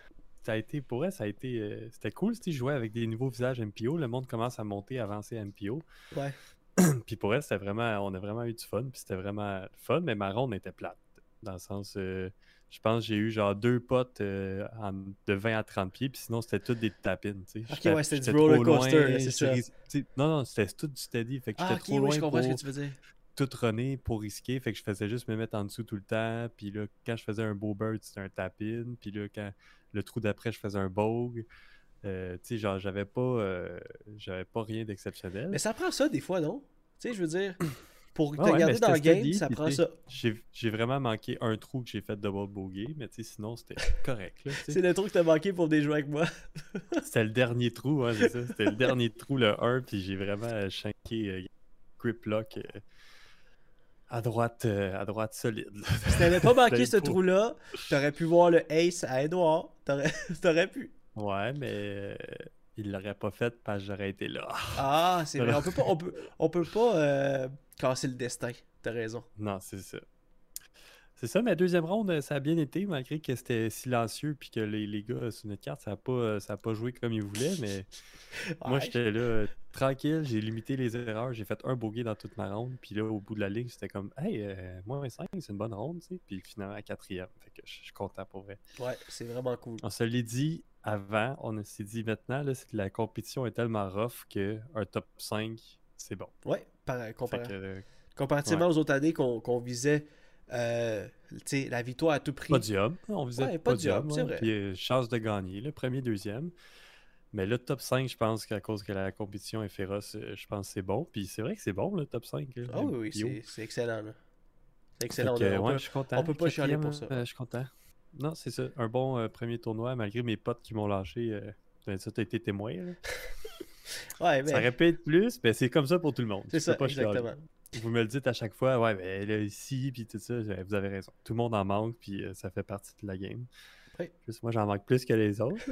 Ça a été, pour elle, ça a été. euh, C'était cool, tu sais, jouer avec des nouveaux visages MPO. Le monde commence à monter, avancer MPO. Ouais. Puis pour elle, c'était vraiment. On a vraiment eu du fun. Puis c'était vraiment fun, mais ma ronde était plate. Dans le sens. euh, je pense que j'ai eu genre deux potes euh, en- de 20 à 30 pieds, puis sinon c'était tout des tapines, tu sais. Ok, J'étais- ouais, c'était du roller coaster, c'est ça. Non, non, c'était tout du steady. Fait que Ah, j'étais trop oui, loin je comprends pour ce que tu veux dire. tout runner pour risquer. Fait que je faisais juste me mettre en dessous tout le temps. Puis là, quand je faisais un beau bird, c'était un tap-in. Puis là, quand le trou d'après, je faisais un bogue. Euh, tu sais, genre, j'avais pas, euh, j'avais pas rien d'exceptionnel. Mais ça prend ça des fois, non? Tu sais, je veux dire, pour te Ah ouais, garder dans le game, ça prend ça. J'ai vraiment manqué un trou que j'ai fait double bogey, mais tu sais, sinon, c'était correct. C'est le truc que t'as manqué pour venir jouer avec moi. C'était le dernier trou, hein, c'est ça. C'était le dernier trou, le 1, puis j'ai vraiment shanké euh, grip lock euh, à droite, euh, à droite solide. Si t'avais pas manqué ce trou-là, t'aurais pu voir le ace à Edouard. T'aurais pu. Ouais, mais euh, il l'aurait pas fait parce que j'aurais été là. Ah, c'est vrai. On peut pas, on peut, on peut pas euh, casser le destin. T'as raison. Non, c'est ça. C'est ça, mais deuxième ronde, euh, ça a bien été, malgré que c'était silencieux puis que les, les gars sur notre carte, ça n'a pas, euh, ça a pas joué comme ils voulaient, mais moi j'étais là euh, tranquille, j'ai limité les erreurs, j'ai fait un bogey dans toute ma ronde, puis là au bout de la ligne, c'était comme Hey, euh, moins 5, c'est une bonne ronde, tu sais, puis finalement à quatrième, fait que je suis content pour vrai. Ouais, c'est vraiment cool. On se l'est dit avant, on s'est dit maintenant, là, c'est que la compétition est tellement rough que un top 5, c'est bon. Ouais, par, Fait compar- que, euh, comparativement aux autres années qu'on visait euh, tu sais, la victoire à tout prix. Podium. On Ouais, podium. Puis euh, chance de gagner, le premier, deuxième. Mais le top 5, je pense qu'à cause que la compétition est féroce, je pense que c'est bon. Puis c'est vrai que c'est bon, le top 5. là, Ah oui, oui, c'est- excellent. C'est excellent. que, on, ouais, peut, je suis content. on peut pas chialer pour ça. euh, je suis content. Non, c'est ça. Un bon euh, premier tournoi, malgré mes potes qui m'ont lâché. ça, t'as été témoin. là. ouais, mais Ça être plus, mais c'est comme ça pour tout le monde. c'est ça, pas chialer. exactement. Vous me le dites à chaque fois, ouais, mais là, ici, puis tout ça, vous avez raison. Tout le monde en manque, puis euh, ça fait partie de la game. Oui. Juste moi, j'en manque plus que les autres.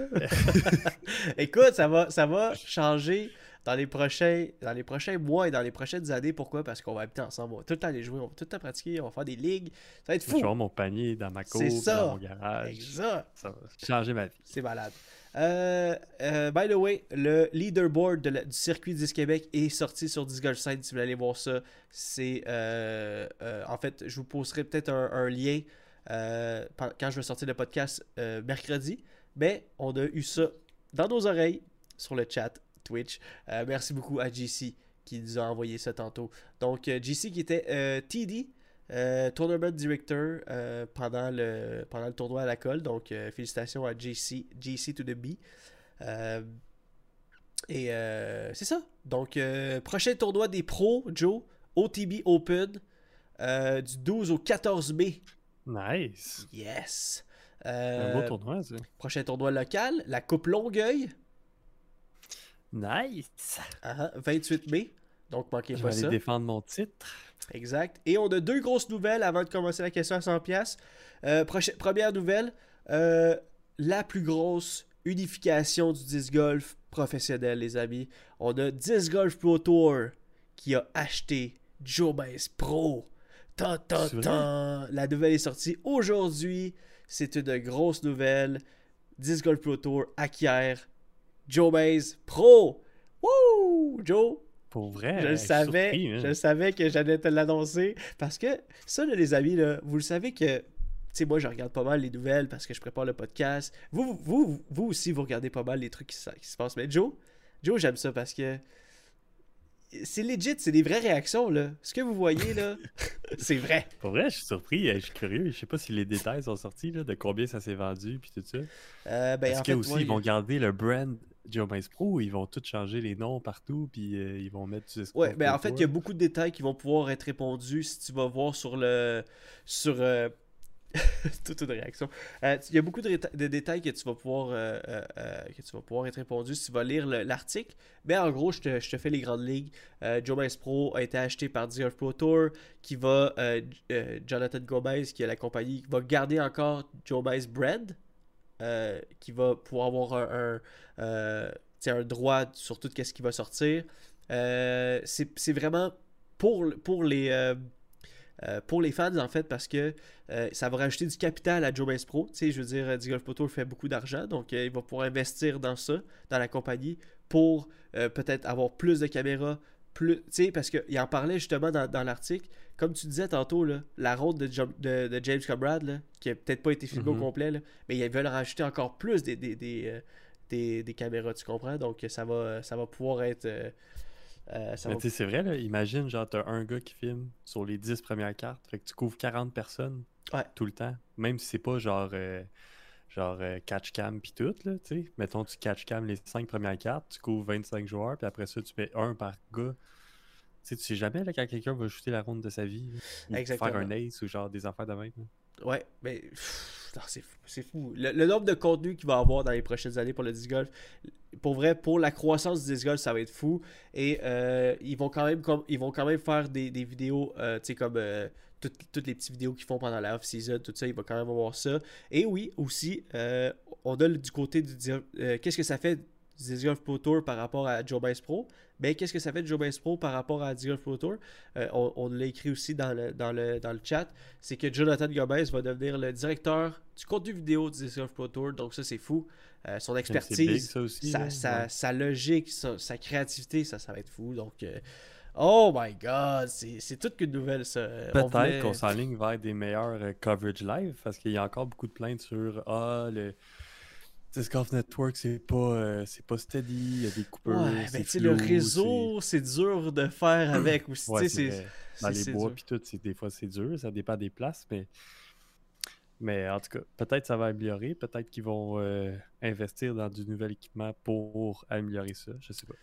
Écoute, ça va, ça va changer dans les, prochains, dans les prochains mois et dans les prochaines années. Pourquoi? Parce qu'on va habiter ensemble. On va tout le temps aller jouer, on va tout le temps pratiquer, on va faire des ligues. Ça va être Je vais fou. mon panier dans ma cour, ça. dans mon garage. Exact. Ça va changer ma vie. C'est malade. Euh, euh, by the way, le leaderboard de la- du circuit 10 Québec est sorti sur Disc Golf Site. Si vous voulez aller voir ça, c'est. euh, en fait, je vous posterai peut-être un, un lien quand je vais sortir le podcast mercredi. Mais on a eu ça dans nos oreilles sur le chat Twitch. Euh, merci beaucoup à JC qui nous a envoyé ça tantôt. Donc, euh, JC qui était euh, TD, Tournament Director pendant, le, pendant le tournoi à la colle. Donc, félicitations à JC, JC to the B. Et c'est ça. Donc, prochain tournoi des pros, Joe, OTB Open, du 12 au 14 mai. Nice. Yes. Un beau tournoi, ça. prochain tournoi local, la Coupe Longueuil, Nice. Ah, ah, 28 mai. Donc, manquez Je pas vais aller défendre mon titre. Exact. Et on a deux grosses nouvelles avant de commencer la question à 100$. piastres. Euh, prochaine- première nouvelle, euh, la plus grosse unification du disc golf professionnel, les amis. On a Disc Golf Pro Tour qui a acheté Joe Baez Pro. C'est vrai? tan. La nouvelle est sortie aujourd'hui. C'est une grosse nouvelle. Disc Golf Pro Tour acquiert Joe Baez Pro. Wouh! Joe, Pour vrai. je le savais, surpris, je savais que j'allais te l'annoncer. Parce que ça, là, les amis, là, vous le savez que. Tu sais, moi, je regarde pas mal les nouvelles parce que je prépare le podcast. Vous, vous, vous, aussi, vous regardez pas mal les trucs qui, se- qui se passent. Mais Joe, Joe, j'aime ça parce que. C'est legit, c'est des vraies réactions, là. Ce que vous voyez, là, c'est vrai. Pour vrai, je suis surpris. euh, Je suis curieux. Je sais pas si les détails sont sortis, là, de combien ça s'est vendu, puis tout ça. Euh, ben, Est-ce en que fait, aussi, ouais, ils vont garder le brand Joe Mice Pro ils vont tout changer les noms partout, puis euh, ils vont mettre du Ouais, ben en fait, il y a beaucoup de détails qui vont pouvoir être répondus si tu vas voir sur le. sur. euh, toute une réaction. Euh, Il y a beaucoup de, détails que tu vas pouvoir euh, que tu vas pouvoir être répondu si tu vas lire le- l'article. Mais en gros, je te, je te fais les grandes ligues. Joe Mice Pro a été acheté par DF Pro Tour, qui va Jonathan Gomez, qui est la compagnie, qui va garder encore Joe Mice Brand, euh, qui va pouvoir avoir un, euh, un droit sur tout ce qui va sortir. Euh, c'est vraiment pour, pour les pour les fans en fait parce que ça va rajouter du capital à Joe Baez Pro. Je veux dire, Golf Pro Tour fait beaucoup d'argent, donc il va pouvoir investir dans ça, dans la compagnie, pour peut-être avoir plus de caméras, plus, tu sais, parce qu'il en parlait justement dans, dans l'article. Comme tu disais tantôt, là, la ronde de, de- de James Conrad, là, qui a peut-être pas été filmée Mhm. au complet, là, mais ils veulent rajouter encore plus des, des, des, euh, des- des caméras, tu comprends? Donc ça va, ça va pouvoir être. euh, euh, va tu sais, c'est vrai, là, imagine, genre, t'as un gars qui filme sur les 10 premières cartes, fait que tu couvres 40 personnes Ouais. tout le temps, même si c'est pas genre, euh, genre euh, catch cam pis tout, là, tu sais. Mettons, tu catch cam les 5 premières cartes, tu couvres 25 joueurs, puis après ça, tu mets un par gars. Tu sais, tu sais jamais, là, quand quelqu'un va shooter la ronde de sa vie, là, ou Exactement. faire un ace, ou genre des affaires de même. là. Ouais, mais c'est fou. C'est fou. Le, le nombre de contenus qu'il va avoir dans les prochaines années pour le disc golf, pour vrai, pour la croissance du disc golf, ça va être fou. Et euh, ils, vont quand même, comme, ils vont quand même faire des, des vidéos, euh, tu sais, comme euh, toutes, toutes les petites vidéos qu'ils font pendant la off-season, tout ça, il va quand même avoir ça. Et oui, aussi, euh, on a du côté du euh, qu'est-ce que ça fait du Golf Pro Tour par rapport à Joe Baez Pro? Ben, qu'est-ce que ça fait de Joe Baez Pro par rapport à Golf Pro Tour? Euh, on, on l'a écrit aussi dans le, dans le, dans le chat c'est que Jonathan Gomez va devenir le directeur du contenu vidéo du Golf Pro Tour. Donc ça, c'est fou. Euh, son big, expertise, ça aussi. sa, là, sa- ouais. sa logique, sa, sa créativité, ça, ça va être fou. Donc, euh, oh my God, c'est toute qu'une nouvelle, ça. Peut-être qu'on s'enligne vers des meilleurs euh, coverage live parce qu'il y a encore beaucoup de plaintes sur Ah, le Disc Golf Network, c'est pas, euh, c'est pas steady, il y a des coupeurs. Ouais, mais tu sais, le réseau, c'est dur de faire avec aussi. Ouais, c'est. Dans les bois puis tout, des fois c'est dur, ça dépend des places, mais. Mais en tout cas, peut-être ça va améliorer, peut-être qu'ils vont euh, investir dans du nouvel équipement pour améliorer ça, je sais pas.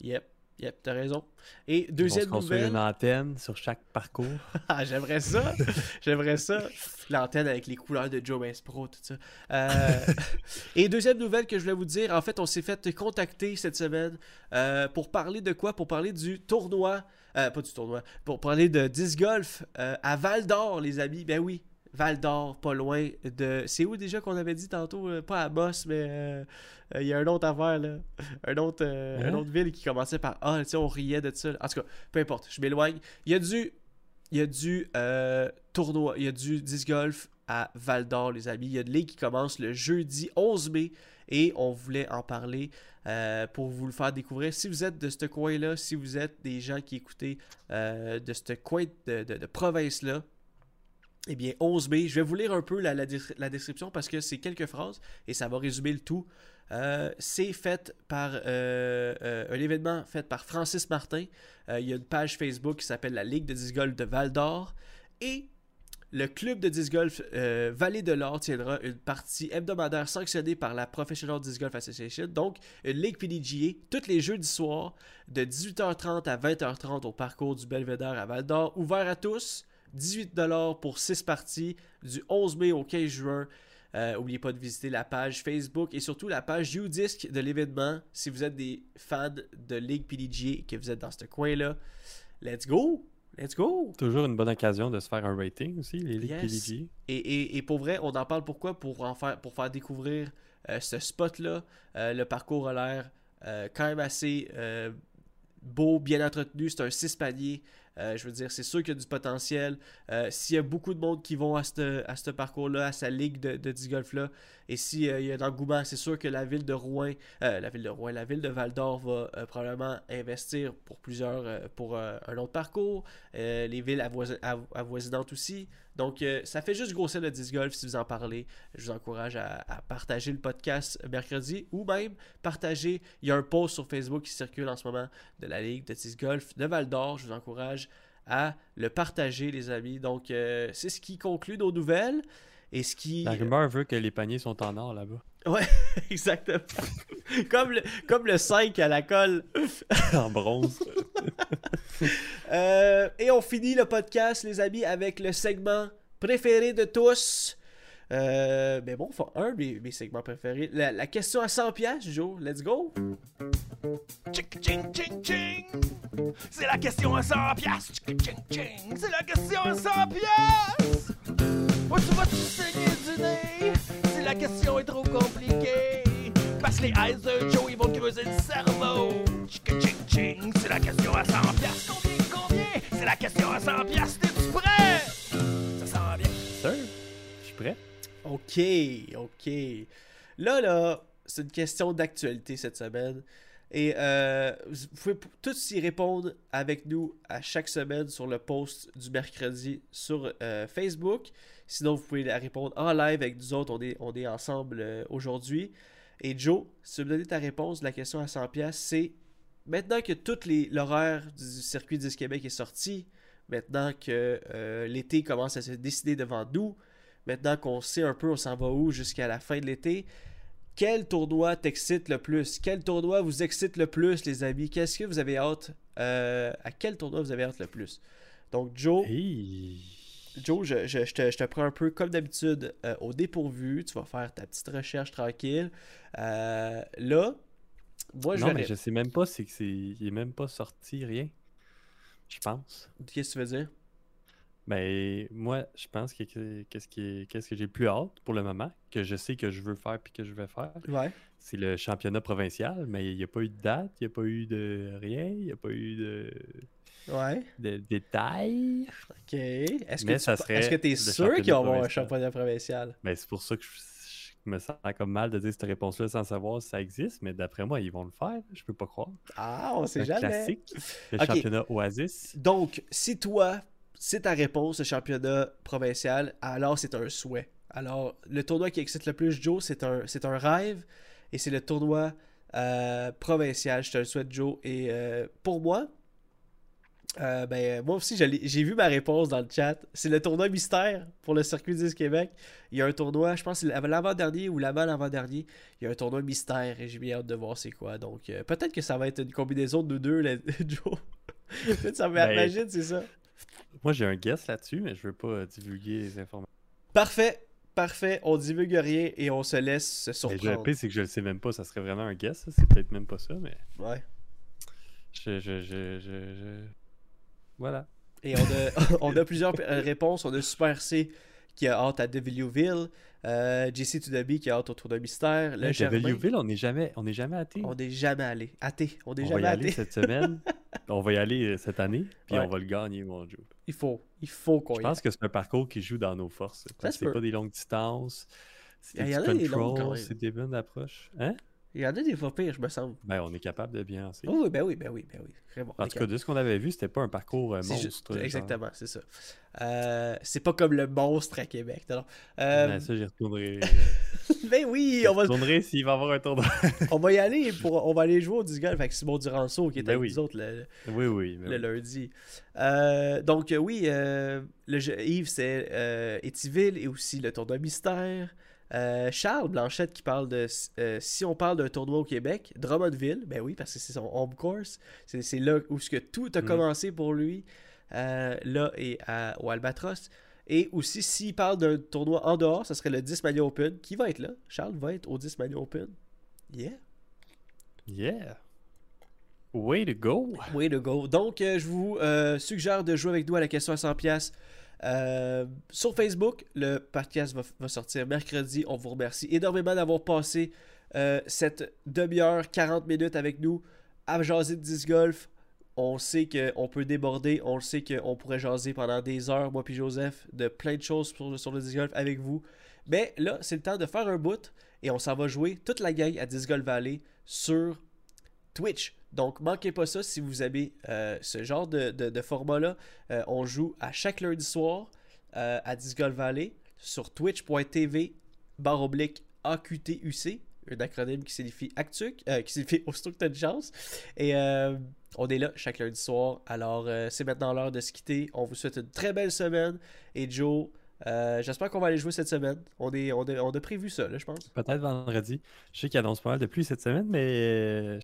Yep, yep, t'as raison. Et Ils vont se deuxième nouvelle. une antenne sur chaque parcours. Ah, j'aimerais ça. J'aimerais ça. L'antenne avec les couleurs de Joe Pro, tout ça. Euh, Et deuxième nouvelle que je voulais vous dire, en fait, on s'est fait contacter cette semaine euh, pour parler de quoi? Pour parler du tournoi. euh, pas du tournoi. Pour parler de disc golf à Val d'Or, les amis. Ben oui. Val d'Or, pas loin de. C'est où déjà qu'on avait dit tantôt euh, Pas à Boss, mais euh, euh, il y a un autre affaire, là. Un autre, Hein? une autre ville qui commençait par Ah, tu sais, on riait de ça. En tout cas, peu importe, je m'éloigne. Il y a du il y a du tournoi, il y a du disc golf à Val d'Or, les amis. Il y a une ligue qui commence le jeudi 11 mai et on voulait en parler euh, pour vous le faire découvrir. Si vous êtes de ce coin-là, si vous êtes des gens qui écoutez euh, de ce coin de, de- de province-là, eh bien, 11 mai, je vais vous lire un peu la, description parce que c'est quelques phrases et ça va résumer le tout. Euh, c'est fait par euh, euh, un événement fait par Francis Martin. Il y a une page Facebook qui s'appelle la Ligue de disc golf de Val d'Or. Et le club de disc golf Vallée de l'Or tiendra une partie hebdomadaire sanctionnée par la Professional Disc Golf Association, donc une ligue PDGA, tous les jeudis soirs de 18h30 à 20h30 au parcours du Belvédère à Val d'Or, ouvert à tous. 18$ pour 6 parties du 11 mai au 15 juin. Euh, N'oubliez pas de visiter la page Facebook et surtout la page UDisc de l'événement si vous êtes des fans de Ligue PDGA et que vous êtes dans ce coin-là. Let's go! Let's go! Toujours une bonne occasion de se faire un rating aussi, les ligues Yes. PDG. Et, et- et pour vrai, on en parle pourquoi? Pour, en faire, pour faire découvrir euh, ce spot-là. Euh, le parcours a l'air euh, quand même assez beau, bien entretenu. C'est un 6 paliers. Euh, je veux dire, c'est sûr qu'il y a du potentiel. Euh, S'il y a beaucoup de monde qui vont à ce parcours-là, à sa ligue de, de disc golf-là, et s'il y a un engouement, c'est sûr que la ville de Rouen, euh, la ville de Rouen, la ville de Val d'Or va euh, probablement investir pour plusieurs, euh, pour euh, un autre parcours. Euh, les villes avoisi- av- avoisinantes aussi. Donc, euh, ça fait juste grossir le disc golf si vous en parlez. Je vous encourage à, partager le podcast mercredi ou même partager. Il y a un post sur Facebook qui circule en ce moment de la Ligue de disc golf de Val d'Or. Je vous encourage à le partager, les amis. Donc, euh, c'est ce qui conclut nos nouvelles. Et ce qui. La rumeur veut que les paniers sont en or là-bas. Exactement. comme, le, comme le 5 à la colle. en bronze. Euh, et on finit le podcast, les amis, avec le segment préféré de tous. Euh, mais bon, enfin, un de mes, mes segments préférés. La, la question à 100 pièces, Joe. Let's go. Ching, ching, ching, ching. C'est la question à 100 piastres. Ching, ching, ching. C'est la question à 100 piastres. Où tu vas-tu saigner du nez? La question est trop compliquée. Parce que les eyes de Joe, ils vont te creuser le cerveau. Ching, ching, ching. C'est la question à 100 piastres. Combien, combien? C'est la question à 100 piastres. T'es-tu prêt? Ça sent bien. Sir, je suis prêt. Ok, ok. Là, là, c'est une question d'actualité cette semaine. Et euh, vous pouvez tous y répondre avec nous à chaque semaine sur le post du mercredi sur euh, Facebook. Sinon, vous pouvez la répondre en live avec nous autres. On est, on est ensemble euh, aujourd'hui. Et Joe, si tu veux me donner ta réponse, la question à 100$, c'est maintenant que tout l'horaire du circuit 10 Québec est sorti, maintenant que l'été commence à se décider devant nous, maintenant qu'on sait un peu on s'en va où jusqu'à la fin de l'été, quel tournoi t'excite le plus? Quel tournoi vous excite le plus, les amis? Qu'est-ce que vous avez hâte? euh, à quel tournoi vous avez hâte le plus? Donc, Joe, Hey. Joe, je, je- je te, je te prends un peu comme d'habitude euh, au dépourvu. Tu vas faire ta petite recherche tranquille. Euh, là, moi, je non, mais je sais même pas, c'est que c'est. Il est même pas sorti rien. Je pense. Qu'est-ce que tu veux dire? Ben, moi, je pense que que- qu'est-ce qui est- qu'est-ce que j'ai plus hâte pour le moment, que je sais que je veux faire puis que je vais faire, Ouais. c'est le championnat provincial, mais il n'y a pas eu de date, il n'y a pas eu de rien, il n'y a pas eu de, Ouais. de détails. Ok. Est-ce que Mais tu ça pe- serait est-ce que es sûr qu'il va y avoir un championnat provincial? Ben, c'est pour ça que je, je me sens comme mal de dire cette réponse-là sans savoir si ça existe, mais d'après moi, ils vont le faire, je peux pas croire. Ah, on C'est sait un jamais. classique, le championnat Oasis. Donc, si toi, c'est ta réponse au championnat provincial, alors c'est un souhait. Alors, le tournoi qui excite le plus Joe, c'est un, c'est un rêve et c'est le tournoi euh, provincial. Je te le souhaite, Joe. Et euh, pour moi, euh, ben, moi aussi, j'ai vu ma réponse dans le chat. C'est le tournoi mystère pour le circuit 10 Québec. Il y a un tournoi, je pense que c'est l'avant-dernier ou l'avant-l'avant-dernier. Il y a un tournoi mystère et j'ai bien hâte de voir c'est quoi. Donc, peut-être que ça va être une combinaison de nous deux, là, Joe. Peut-être ça va Ben, c'est ça. Moi, j'ai un guess là-dessus, mais je veux pas euh, divulguer les informations. Parfait, parfait. On divulgue rien et on se laisse se le surprendre. pire, c'est que je le sais même pas, ça serait vraiment un guess, c'est peut-être même pas ça, mais Ouais. je, je, je, je, je- Voilà. Et on a, on a plusieurs euh, réponses. On a Super C qui a hâte à Devillouville. Euh, JC Tudabi qui a hâte au tour de mystère. Le Youville, on n'est jamais, on est jamais athée. on n'est jamais allé. Athée. On n'est On va jamais y aller cette semaine. on va y aller euh, cette année, puis Ouais. on va le gagner, mon Joe. Il faut. Il faut qu'on Je pense que c'est un parcours qui joue dans nos forces. C'est pas des longues distances. C'est du control, c'est des bonnes approches. Hein? Il y en a des fois pires, je me semble. Ben, on est capable de bien. Oh, oui, ben oui, ben oui, ben oui. Très bon. En tout cas, de ce qu'on avait vu, c'était pas un parcours euh, monstre. Exactement, c'est ça. Euh, c'est pas comme le monstre à Québec. non. Euh, Ben, ça, j'y retournerai. ben oui, J'y on va, retournerai s'il va y avoir un tournoi. on va y aller. Pour, on va aller jouer au disc golf avec Simon Duranceau qui est Ben avec oui. nous autres le, oui, oui. ben le oui. lundi. Euh, donc, euh, oui, euh, le jeu, Yves, c'est euh, Étiville et aussi le tournoi mystère. Euh, Charles Blanchette qui parle de euh, si on parle d'un tournoi au Québec, Drummondville, ben oui, parce que c'est son home course. C'est là où ce que tout a Mm. commencé pour lui, euh, là et à, au Albatros. Et aussi, s'il parle d'un tournoi en dehors, ce serait le 10 Mania Open. Qui va être là? Charles va être au 10 Mania Open. Yeah. Yeah. Way to go. Way to go. Donc, je vous suggère de jouer avec nous à la question à 100$. Euh, sur Facebook, le podcast va, sortir mercredi. On vous remercie énormément d'avoir passé euh, cette demi-heure, 40 minutes avec nous à jaser de disc golf. On sait qu'on peut déborder, on sait qu'on pourrait jaser pendant des heures, moi puis Joseph, de plein de choses sur, sur le disc golf avec vous. Mais là, c'est le temps de faire un bout et on s'en va jouer toute la gang à Disc Golf Valley sur Twitch. Donc, manquez pas ça si vous avez euh, ce genre de, de- format-là. Euh, on joue à chaque lundi soir euh, à Disc Golf Valley sur twitch.tv barre oblique AQTUC, un acronyme qui signifie Actuc, qui signifie Aussitôt que chance. Et on est là chaque lundi soir. Alors, c'est maintenant l'heure de se quitter. On vous souhaite une très belle semaine. Et Joe, j'espère qu'on va aller jouer cette semaine. On, a, prévu ça, là, je pense. Peut-être vendredi. Je sais qu'il annonce pas mal de pluie cette semaine, mais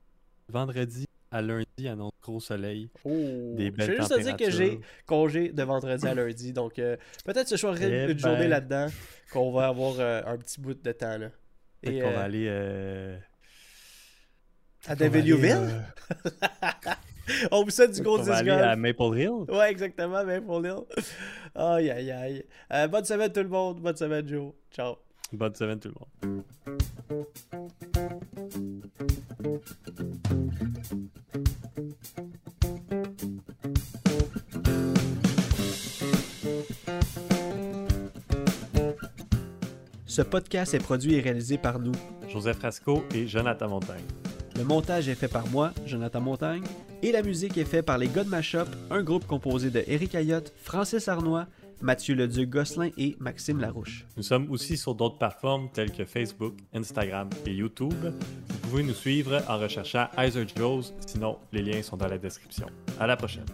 vendredi à lundi, annonce gros soleil. Oh, Des je belles vais juste te dire que j'ai congé de vendredi à lundi. Donc, euh, peut-être ce soir une, Eh une journée ben. là-dedans qu'on va avoir euh, un petit bout de temps. Là. Peut-être Et, qu'on va aller. euh, à aller, Davidoville. euh, On vous souhaite du gros aller à. Maple Hill? Ouais, exactement, Maple Hill. Aïe, aïe, aïe. Euh, bonne semaine tout le monde. Bonne semaine, Joe. Ciao. Bonne semaine, tout le monde. Ce podcast est produit et réalisé par nous. Joseph Rasco et Jonathan Montagne. Le montage est fait par moi, Jonathan Montagne, et la musique est faite par les God Mashup, un groupe composé de Eric Ayotte, Francis Arnois, Mathieu Leduc-Gosselin et Maxime Larouche. Nous sommes aussi sur d'autres plateformes telles que Facebook, Instagram et YouTube. Vous pouvez nous suivre en recherchant Heiser Joes, sinon les liens sont dans la description. À la prochaine.